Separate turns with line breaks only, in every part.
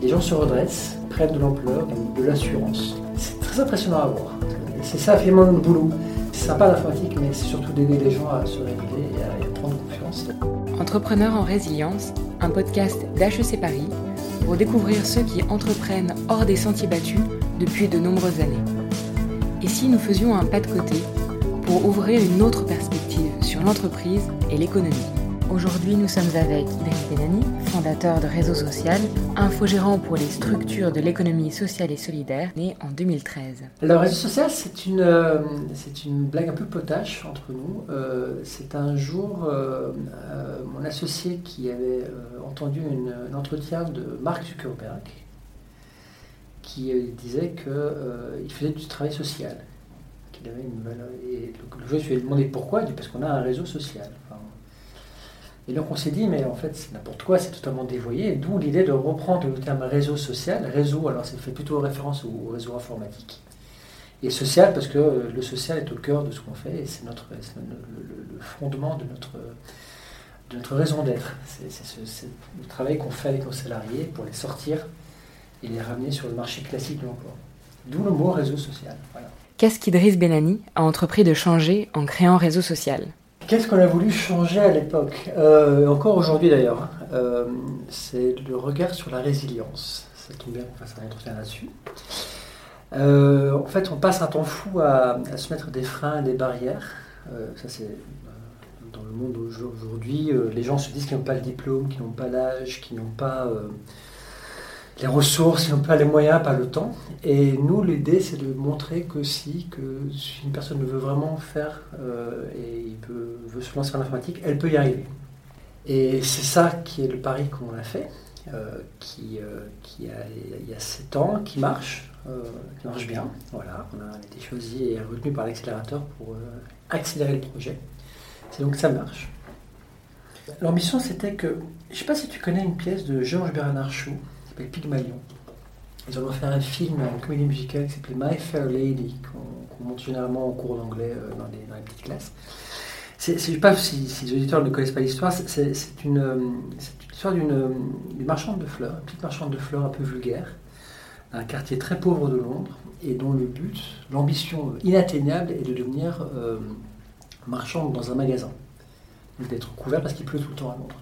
les gens se redressent, prennent de l'ampleur, de, l'assurance. C'est très impressionnant à voir. C'est ça finalement notre boulot. C'est sympa l'informatique, mais c'est surtout d'aider les gens à se révéler et à, prendre confiance.
Entrepreneurs en résilience, un podcast d'HEC Paris pour découvrir ceux qui entreprennent hors des sentiers battus depuis de nombreuses années. Et si nous faisions un pas de côté pour ouvrir une autre perspective sur l'entreprise et l'économie? Aujourd'hui, nous sommes avec Idriss Benani, fondateur de Réseau Social, infogérant pour les structures de l'économie sociale et solidaire, né en 2013.
Le Réseau Social, c'est une, euh, une blague un peu potache entre nous. Euh, c'est un jour, euh, mon associé qui avait entendu un entretien de Mark Zuckerberg, qui disait qu'il faisait du travail social. Qu'il avait. Et le, je lui ai demandé pourquoi. Il dit parce qu'on a un réseau social. Et donc on s'est dit, mais en fait, c'est n'importe quoi, c'est totalement dévoyé. D'où l'idée de reprendre le terme réseau social. Réseau, alors ça fait plutôt référence au réseau informatique. Et social, parce que le social est au cœur de ce qu'on fait, et c'est notre, le, fondement de notre, de notre raison d'être. C'est le travail qu'on fait avec nos salariés pour les sortir et les ramener sur le marché classique de l'emploi. D'où le mot réseau social.
Qu'est-ce qu'Idriss Benani a entrepris de changer en créant réseau social?
Qu'est-ce qu'on a voulu changer à l'époque euh, Encore aujourd'hui d'ailleurs. Hein. Euh, c'est le regard sur la résilience. Ça tombe bien qu'on fasse un entretien là-dessus. Euh, en fait, on passe un temps fou à, se mettre des freins, des barrières. ça, c'est dans le monde aujourd'hui. les gens se disent qu'ils n'ont pas le diplôme, qu'ils n'ont pas l'âge, qu'ils n'ont pas les ressources, ils n'ont pas les moyens, pas le temps. Et nous, l'idée, c'est de montrer que si, une personne veut vraiment faire euh, et il peut, veut se lancer en informatique, elle peut y arriver. Et c'est ça qui est le pari qu'on a fait, euh, qui, euh, qui a, il y a 7 ans, qui marche, qui marche bien. Voilà, on a été choisi et retenu par l'accélérateur pour accélérer le projet. C'est donc ça marche. L'ambition, c'était que, je ne sais pas si tu connais une pièce de Georges Bernard Shaw, Pygmalion. Ils ont fait un film, une comédie musicale qui s'appelait My Fair Lady, qu'on montre généralement en cours d'anglais euh, dans, les, petites classes. je ne sais pas si, les auditeurs ne connaissent pas l'histoire, c'est une, histoire d'une marchande de fleurs, une petite marchande de fleurs un peu vulgaire, un quartier très pauvre de Londres, et dont le but, l'ambition inatteignable est de devenir euh, marchande dans un magasin, d'être couvert parce qu'il pleut tout le temps à Londres.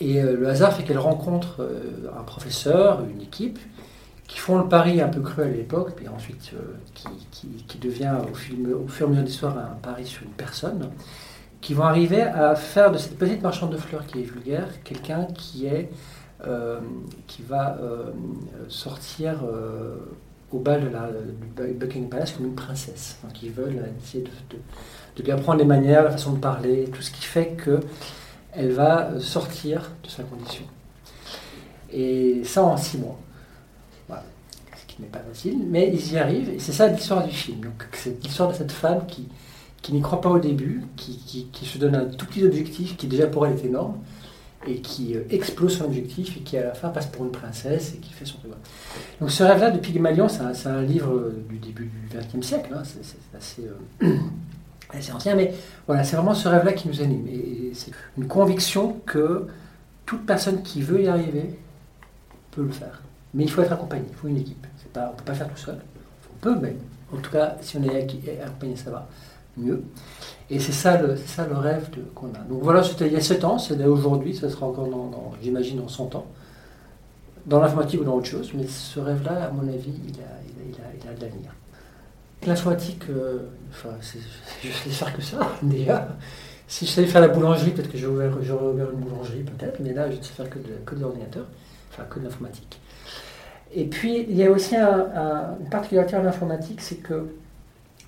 Et euh, le hasard fait qu'elle rencontre euh, un professeur, une équipe, qui font le pari un peu cru à l'époque, puis ensuite euh, qui, devient au, film, au fur et à mesure de l'histoire un pari sur une personne, qui vont arriver à faire de cette petite marchande de fleurs qui est vulgaire quelqu'un qui est qui va sortir au bal de la, du Buckingham Palace comme une princesse. Donc ils veulent essayer de, de, de, bien prendre les manières, la façon de parler, tout ce qui fait que elle va sortir de sa condition. Et ça en six mois. Ce qui n'est pas facile, mais ils y arrivent, et c'est ça l'histoire du film. C'est l'histoire de cette femme qui, qui n'y croit pas au début, qui, qui, se donne un tout petit objectif qui déjà pour elle est énorme, et qui euh, explose son objectif, et qui à la fin passe pour une princesse, et qui fait son devoir. Donc ce rêve-là de Pygmalion, c'est un, livre du début du XXe siècle, hein. c'est assez... Euh, c'est ancien, mais voilà, c'est vraiment ce rêve-là qui nous anime. Et c'est une conviction que toute personne qui veut y arriver peut le faire. Mais il faut être accompagné, il faut une équipe. On ne peut pas faire tout seul. On peut, mais en tout cas, si on est accompagné, ça va mieux. Et c'est ça le, rêve qu'on a. Donc voilà, c'était il y a 7 ans, c'est aujourd'hui, ça sera encore, j'imagine, dans 100 ans, dans l'informatique ou dans autre chose, mais ce rêve-là, à mon avis, il a, il a, il a, il a de l'avenir. L'informatique, euh, enfin, je sais faire que ça, déjà. Si je savais faire la boulangerie, peut-être que j'aurais ouvert, une boulangerie, peut-être, mais là, je ne sais faire que de, que de l'ordinateur, enfin, que de l'informatique. Et puis, il y a aussi une particularité en informatique, c'est que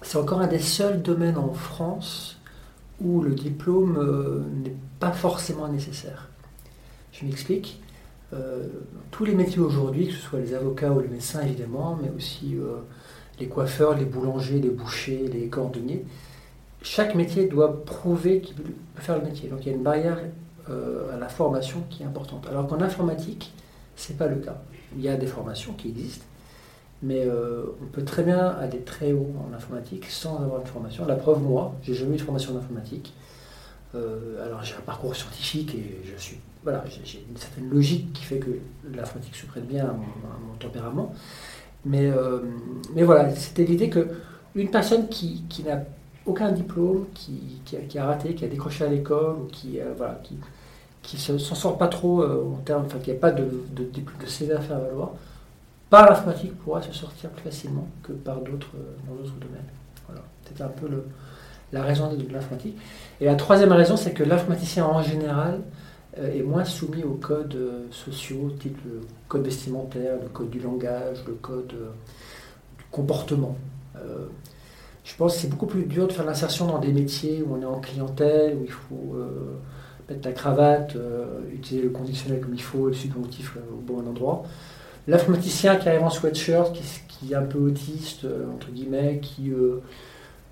c'est encore un des seuls domaines en France où le diplôme euh, n'est pas forcément nécessaire. Je m'explique. Euh, tous les métiers aujourd'hui, que ce soit les avocats ou les médecins évidemment, mais aussi les coiffeurs, les boulangers, les bouchers, les cordonniers, chaque métier doit prouver qu'il peut faire le métier. Donc il y a une barrière euh, à la formation qui est importante. Alors qu'en informatique, ce n'est pas le cas. Il y a des formations qui existent, mais euh, on peut très bien aller très haut en informatique sans avoir une formation. La preuve, moi, j'ai jamais eu de formation en informatique. Euh, alors j'ai un parcours scientifique et je suis voilà, j'ai une certaine logique qui fait que l'informatique se prête bien à mon, tempérament. Mais, mais voilà, c'était l'idée que une personne qui, qui n'a aucun diplôme, qui, qui, a, raté, qui a décroché à l'école, qui, voilà, qui, qui s'en sort pas trop en termes, enfin, qui n'a pas de, de, de, CV à faire valoir, par l'informatique pourra se sortir plus facilement que par d'autres dans d'autres domaines. Voilà, c'était un peu la raison de l'informatique. Et la troisième raison, c'est que l'informaticien en général euh, est moins soumis aux codes euh, sociaux, type le code vestimentaire, le code du langage, le code euh, du comportement. je pense que c'est beaucoup plus dur de faire l'insertion dans des métiers où on est en clientèle, où il faut mettre la cravate, utiliser le conditionnel comme il faut, le subjonctif au bon endroit. L'informaticien qui arrive en sweatshirt, qui, qui, est un peu autiste, entre guillemets, qui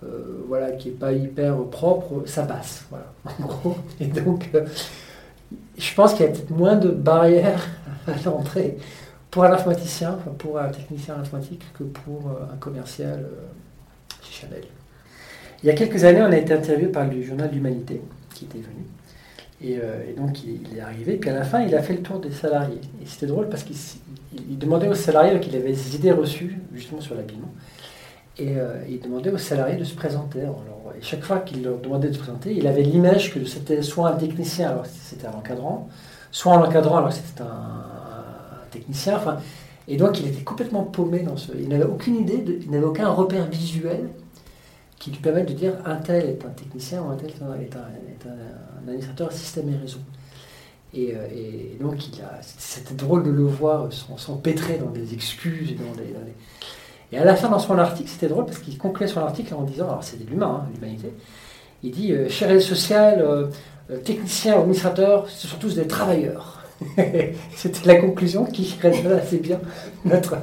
euh, voilà, qui n'est pas hyper propre, ça passe. Voilà. Et donc, euh, je pense qu'il y a peut-être moins de barrières à l'entrée pour un informaticien, pour un technicien informatique, que pour euh, un commercial chez Chanel. Il y a quelques années, on a été interviewé par le journal d'Humanité, qui était venu. Et, donc, il, est arrivé. Puis à la fin, il a fait le tour des salariés. Et c'était drôle parce qu'il demandait aux salariés qu'il avait des idées reçues, justement, sur l'habillement. Et euh, il demandait aux salariés de se présenter. Alors, et chaque fois qu'il leur demandait de se présenter, il avait l'image que c'était soit un technicien, alors c'était un encadrant, soit un encadrant, alors c'était un, technicien. Enfin, et donc il était complètement paumé dans ce. Il n'avait aucune idée, il n'avait aucun repère visuel qui lui permette de dire un tel est un technicien ou un tel est un, administrateur système et réseau. Et, euh, et donc c'était drôle de le voir s'empêtrer dans des excuses et dans des et à la fin, dans son article, c'était drôle parce qu'il concluait son article en disant, alors c'est de l'humain, hein, l'humanité, il dit, euh, cher aide social, euh, euh, technicien, administrateur, ce sont tous des travailleurs. C'était la conclusion qui résume assez bien notre,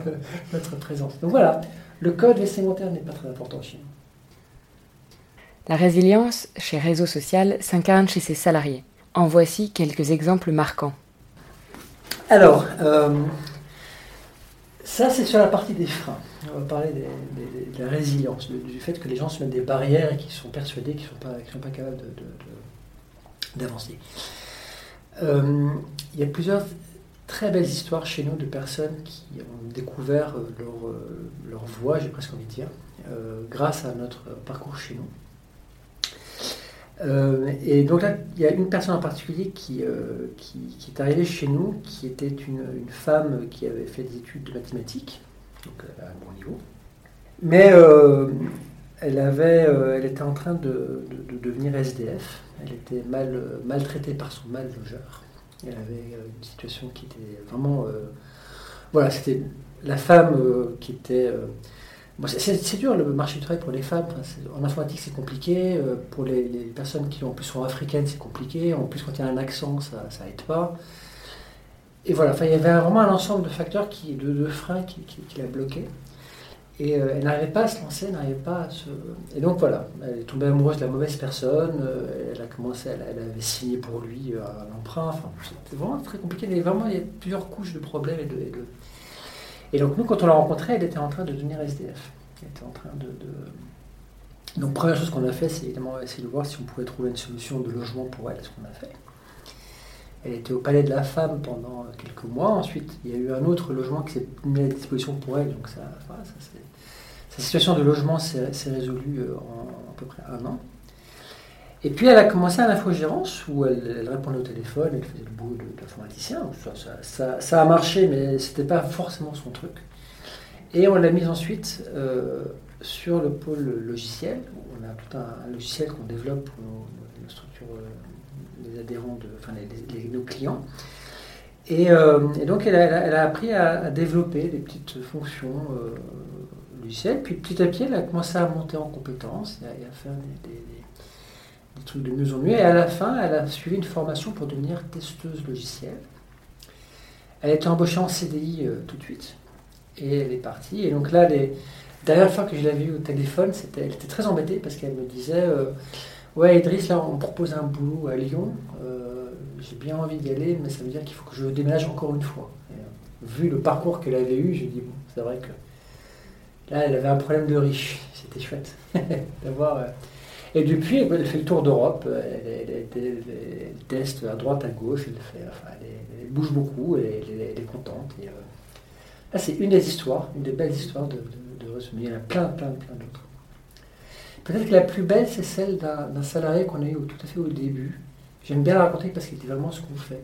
notre présence. Donc voilà, le code vestimentaire n'est pas très important chez nous.
La résilience chez Réseau Social s'incarne chez ses salariés. En voici quelques exemples marquants.
Alors, ça c'est sur la partie des freins on va parler de la résilience, du fait que les gens se mettent des barrières et qu'ils sont persuadés qu'ils ne sont, pas, capables d'avancer. Euh, il y a plusieurs très belles histoires chez nous de personnes qui ont découvert euh, euh, leur voie, j'ai presque envie de dire, grâce à notre parcours chez nous. Et donc là, il y a une personne en particulier qui, qui, est arrivée chez nous, qui était une, femme qui avait fait des études de mathématiques, donc à un bon niveau. Mais euh, elle, avait, euh, elle était en train de, devenir SDF. Elle était mal, maltraitée par son mal logeur. Elle avait euh, une situation qui était vraiment. voilà, c'était la femme qui était. C'est dur le marché du travail pour les femmes. en informatique, c'est compliqué. pour les, personnes qui en plus sont africaines, c'est compliqué. En plus, quand il y a un accent, ça, ça aide pas. Et voilà, enfin, il y avait vraiment un ensemble de facteurs, qui, de, freins qui, la bloquaient. Et euh, elle n'arrivait pas à se lancer, n'arrivait pas à se. Et donc voilà, elle est tombée amoureuse de la mauvaise personne, euh, elle a commencé, elle, avait signé pour lui euh, un emprunt, enfin, c'était vraiment très compliqué, mais vraiment il y a plusieurs couches de problèmes et de. Et, donc nous, quand on l'a rencontrée, elle était en train de devenir SDF. Elle était en train de. Donc première chose qu'on a fait, c'est évidemment essayer de voir si on pouvait trouver une solution de logement pour elle, ce qu'on a fait. Elle était au Palais de la Femme pendant quelques mois. Ensuite, il y a eu un autre logement qui s'est mis à disposition pour elle. Donc, ça, sa situation de logement s'est résolue euh, en à peu près un an. Et puis, elle a commencé à l'infogérance où elle, répondait au téléphone, elle faisait le boulot d'informaticien. Ça, ça, a marché, mais ce n'était pas forcément son truc. Et on l'a mise ensuite euh, sur le pôle logiciel. On a tout un, logiciel qu'on développe pour nos, structures. Euh, les adhérents, de, enfin nos clients. Et, euh, donc elle a, appris à, développer des petites fonctions logicielles. Puis petit à petit, elle a commencé à monter en compétences et à, faire des, trucs de mieux en mieux. Et à la fin, elle a suivi une formation pour devenir testeuse logicielle. Elle a été embauchée en CDI euh, tout de suite. Et elle est partie. Et donc là, les dernière fois que je l'avais vue au téléphone, elle était très embêtée parce qu'elle me disait Ouais, Idriss, là, on me propose un boulot à Lyon. Euh, j'ai bien envie d'y aller, mais ça veut dire qu'il faut que je déménage encore une fois. Euh, vu le parcours qu'elle avait eu, j'ai dit, bon, c'est vrai que là, elle avait un problème de riche. C'était chouette d'avoir. Euh. Et depuis, elle fait le tour d'Europe, elle, teste à droite, à gauche, elle, bouge beaucoup et elle, est contente. Et, là, c'est une des histoires, une des belles histoires de, de, Il y en a plein, plein, plein d'autres. Peut-être que la plus belle, c'est celle d'un salarié qu'on a eu tout à fait au début. J'aime bien la raconter parce qu'il était vraiment ce qu'on fait.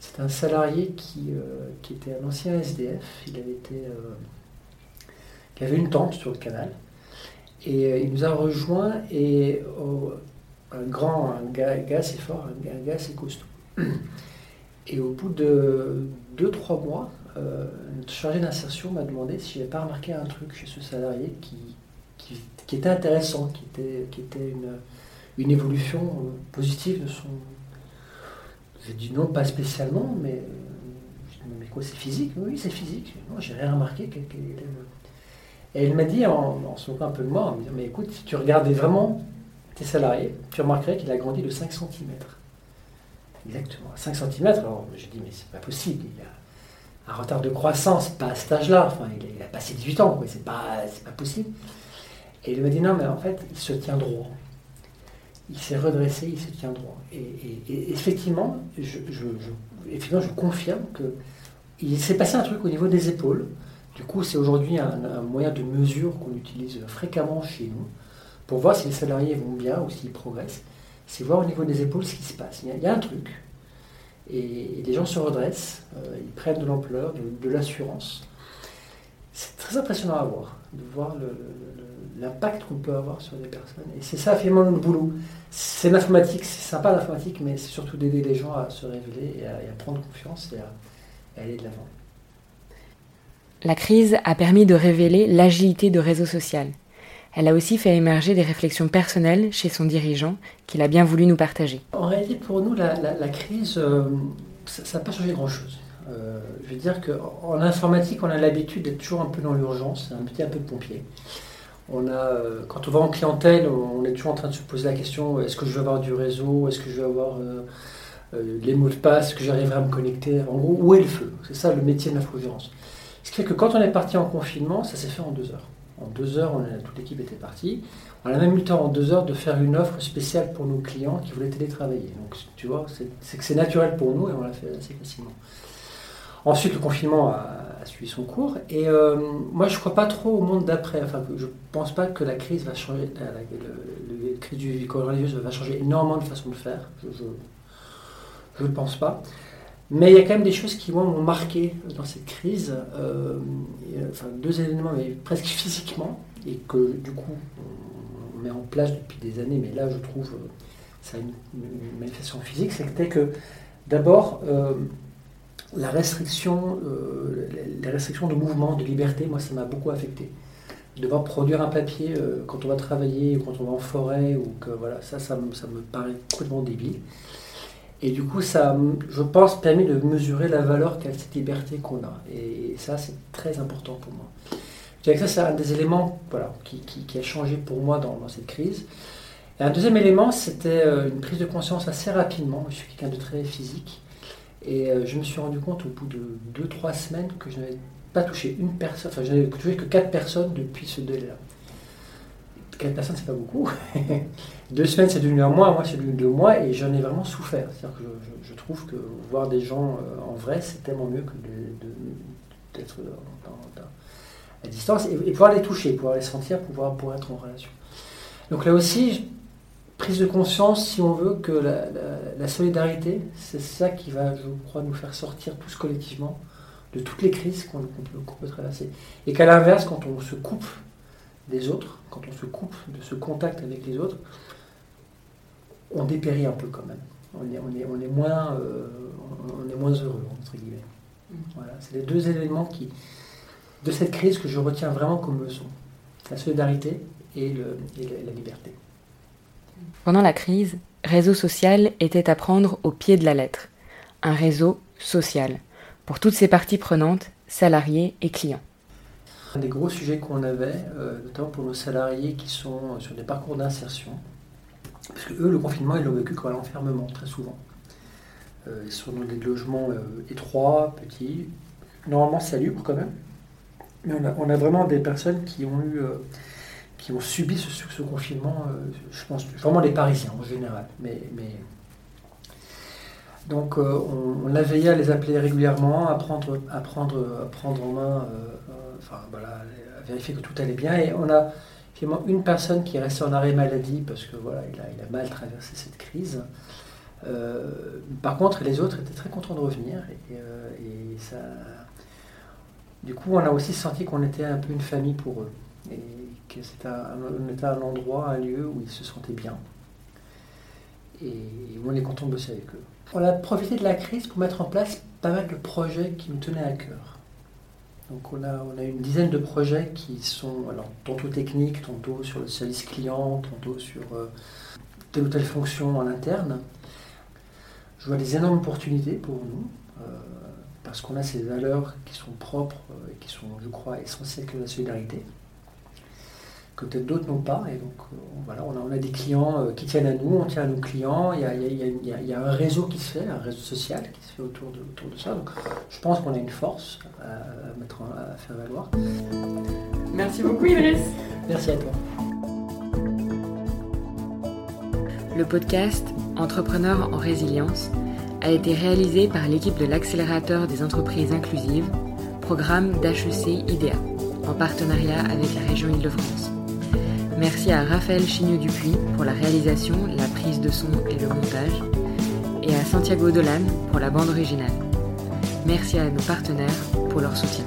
C'est un salarié qui, euh, qui, était un ancien SDF. Il euh, avait une tente sur le canal. Et euh, il nous a rejoint et un grand, un gars, assez fort, un gars, assez costaud. Et au bout de 2-3 mois, notre chargé d'insertion m'a demandé si je n'avais pas remarqué un truc chez ce salarié qui, qui, était intéressant, qui était, qui était une, évolution euh, positive de son. J'ai dit non, pas spécialement, mais. Euh, mais quoi, c'est physique? Oui, c'est physique. Non, j'ai rien remarqué. Et elle m'a dit, en, se moquant un peu de moi, en me disant Mais écoute, si tu regardais vraiment tes salariés, tu remarquerais qu'il a grandi de 5 cm. Exactement, 5 cm. Alors, j'ai dit Mais c'est pas possible. Il a un retard de croissance, pas à cet âge-là. Enfin, il a, passé 18 ans, c'est pas, pas possible. Et il m'a dit non, mais en fait, il se tient droit. Il s'est redressé, il se tient droit. Et, effectivement, je, effectivement, je confirme qu'il s'est passé un truc au niveau des épaules. Du coup, c'est aujourd'hui un, moyen de mesure qu'on utilise fréquemment chez nous pour voir si les salariés vont bien ou s'ils progressent. C'est voir au niveau des épaules ce qui se passe. Il y a, un truc. Et, les gens se redressent, euh, ils prennent de l'ampleur, de, l'assurance. C'est très impressionnant à voir, de voir l'impact qu'on peut avoir sur des personnes. Et c'est ça finalement notre boulot. C'est l'informatique, c'est sympa l'informatique, mais c'est surtout d'aider les gens à se révéler et à, prendre confiance et à, aller de l'avant.
La crise a permis de révéler l'agilité de réseau social. Elle a aussi fait émerger des réflexions personnelles chez son dirigeant qu'il a bien voulu nous partager.
En réalité, pour nous, la, crise, euh, ça n'a pas changé grand-chose. Euh, je veux dire qu'en informatique, on a l'habitude d'être toujours un peu dans l'urgence, un petit un peu pompier. On a, euh, quand on va en clientèle, on est toujours en train de se poser la question est-ce que je vais avoir du réseau Est-ce que je vais avoir les mots de passe Est-ce que j'arriverai à me connecter En gros, où est le feu? C'est ça le métier de l'infogérance. Ce qui fait que quand on est parti en confinement, ça s'est fait en deux heures. En deux heures, toute l'équipe était partie. On a même eu le temps en deux heures de faire une offre spéciale pour nos clients qui voulaient télétravailler. Donc, tu vois, c'est que c'est naturel pour nous et on l'a fait assez facilement. Ensuite, le confinement a, suivi son cours. Et euh, moi, je ne crois pas trop au monde d'après. Enfin, je ne pense pas que la crise va changer, euh, la, le, crise du coronavirus va changer énormément de façon de faire. Je ne pense pas. Mais il y a quand même des choses qui m'ont marqué dans cette crise. Euh, enfin, deux éléments, mais presque physiquement, et que du coup, on met en place depuis des années, mais là, je trouve, ça a une, manifestation physique, c'était que d'abord, la restriction, euh, les restrictions de mouvement, de liberté, moi, ça m'a beaucoup affecté. Devoir produire un papier euh, quand on va travailler, ou quand on va en forêt, ou que voilà, ça, ça, me paraît complètement débile. Et du coup, ça, je pense, permet de mesurer la valeur qu'a cette liberté qu'on a. Et, ça, c'est très important pour moi. Je que ça, c'est un des éléments voilà, qui, a changé pour moi dans, cette crise. Et un deuxième élément, c'était euh, une prise de conscience assez rapidement. Je suis quelqu'un de très physique. Et euh, je me suis rendu compte au bout de 2-3 semaines que je n'avais pas touché une personne, enfin je n'avais touché que 4 personnes depuis ce délai-là. 4 personnes, c'est pas beaucoup. deux semaines, c'est devenu un mois, un mois, c'est devenu deux mois, et j'en ai vraiment souffert. C'est-à-dire que je, trouve que voir des gens euh, en vrai, c'est tellement mieux que d'être à distance et, pouvoir les toucher, pouvoir les sentir, pouvoir, pouvoir être en relation. Donc là aussi, prise de conscience, si on veut, que la, solidarité, c'est ça qui va, je crois, nous faire sortir tous collectivement de toutes les crises qu'on peut, traverser. Et qu'à l'inverse, quand on se coupe des autres, quand on se coupe de ce contact avec les autres, on dépérit un peu quand même. On est, on est, on est, moins, euh, on est moins heureux, entre guillemets. Mm. Voilà, c'est les deux éléments qui, de cette crise que je retiens vraiment comme leçon. La solidarité et, le, et la liberté.
Pendant la crise, réseau social était à prendre au pied de la lettre. Un réseau social, pour toutes ses parties prenantes, salariés et clients.
Un des gros sujets qu'on avait, euh, notamment pour nos salariés qui sont sur des parcours d'insertion, parce que eux, le confinement, ils l'ont vécu comme un enfermement, très souvent. Euh, ils sont dans des logements euh, étroits, petits, normalement salubres quand même. Mais on a, vraiment des personnes qui ont eu qui ont subi ce, confinement, je pense, vraiment les Parisiens en général. Mais... Donc on, on, a veillé à les appeler régulièrement, à prendre, à prendre, à prendre en main, enfin, voilà, vérifier que tout allait bien. Et on a finalement une personne qui est restée en arrêt maladie parce que voilà, il a, mal traversé cette crise. Euh, par contre, les autres étaient très contents de revenir. Euh, et, ça, du coup, on a aussi senti qu'on était un peu une famille pour eux. Et que c'était un, un endroit, un lieu où ils se sentaient bien. Et on est content de bosser avec eux. On a profité de la crise pour mettre en place pas mal de projets qui nous tenaient à cœur. Donc on a, on a une dizaine de projets qui sont tantôt techniques, tantôt sur le service client, tantôt sur euh, telle ou telle fonction en interne. Je vois des énormes opportunités pour nous, euh, parce qu'on a ces valeurs qui sont propres euh, et qui sont, je crois, essentielles que la solidarité, que peut-être d'autres n'ont pas. Et donc, euh, voilà, on a, des clients qui tiennent à nous, on tient à nos clients, il y a, un réseau qui se fait, un réseau social qui se fait autour de, autour de ça. Donc, je pense qu'on a une force à, mettre, à faire valoir.
Merci beaucoup, Idriss.
Merci à toi.
Le podcast Entrepreneurs en résilience a été réalisé par l'équipe de l'accélérateur des entreprises inclusives, programme d'HEC IDEA, en partenariat avec la région Île-de-France. Merci à Raphaël Chigneux-Dupuis pour la réalisation, la prise de son et le montage, et à Santiago Dolan pour la bande originale. Merci à nos partenaires pour leur soutien.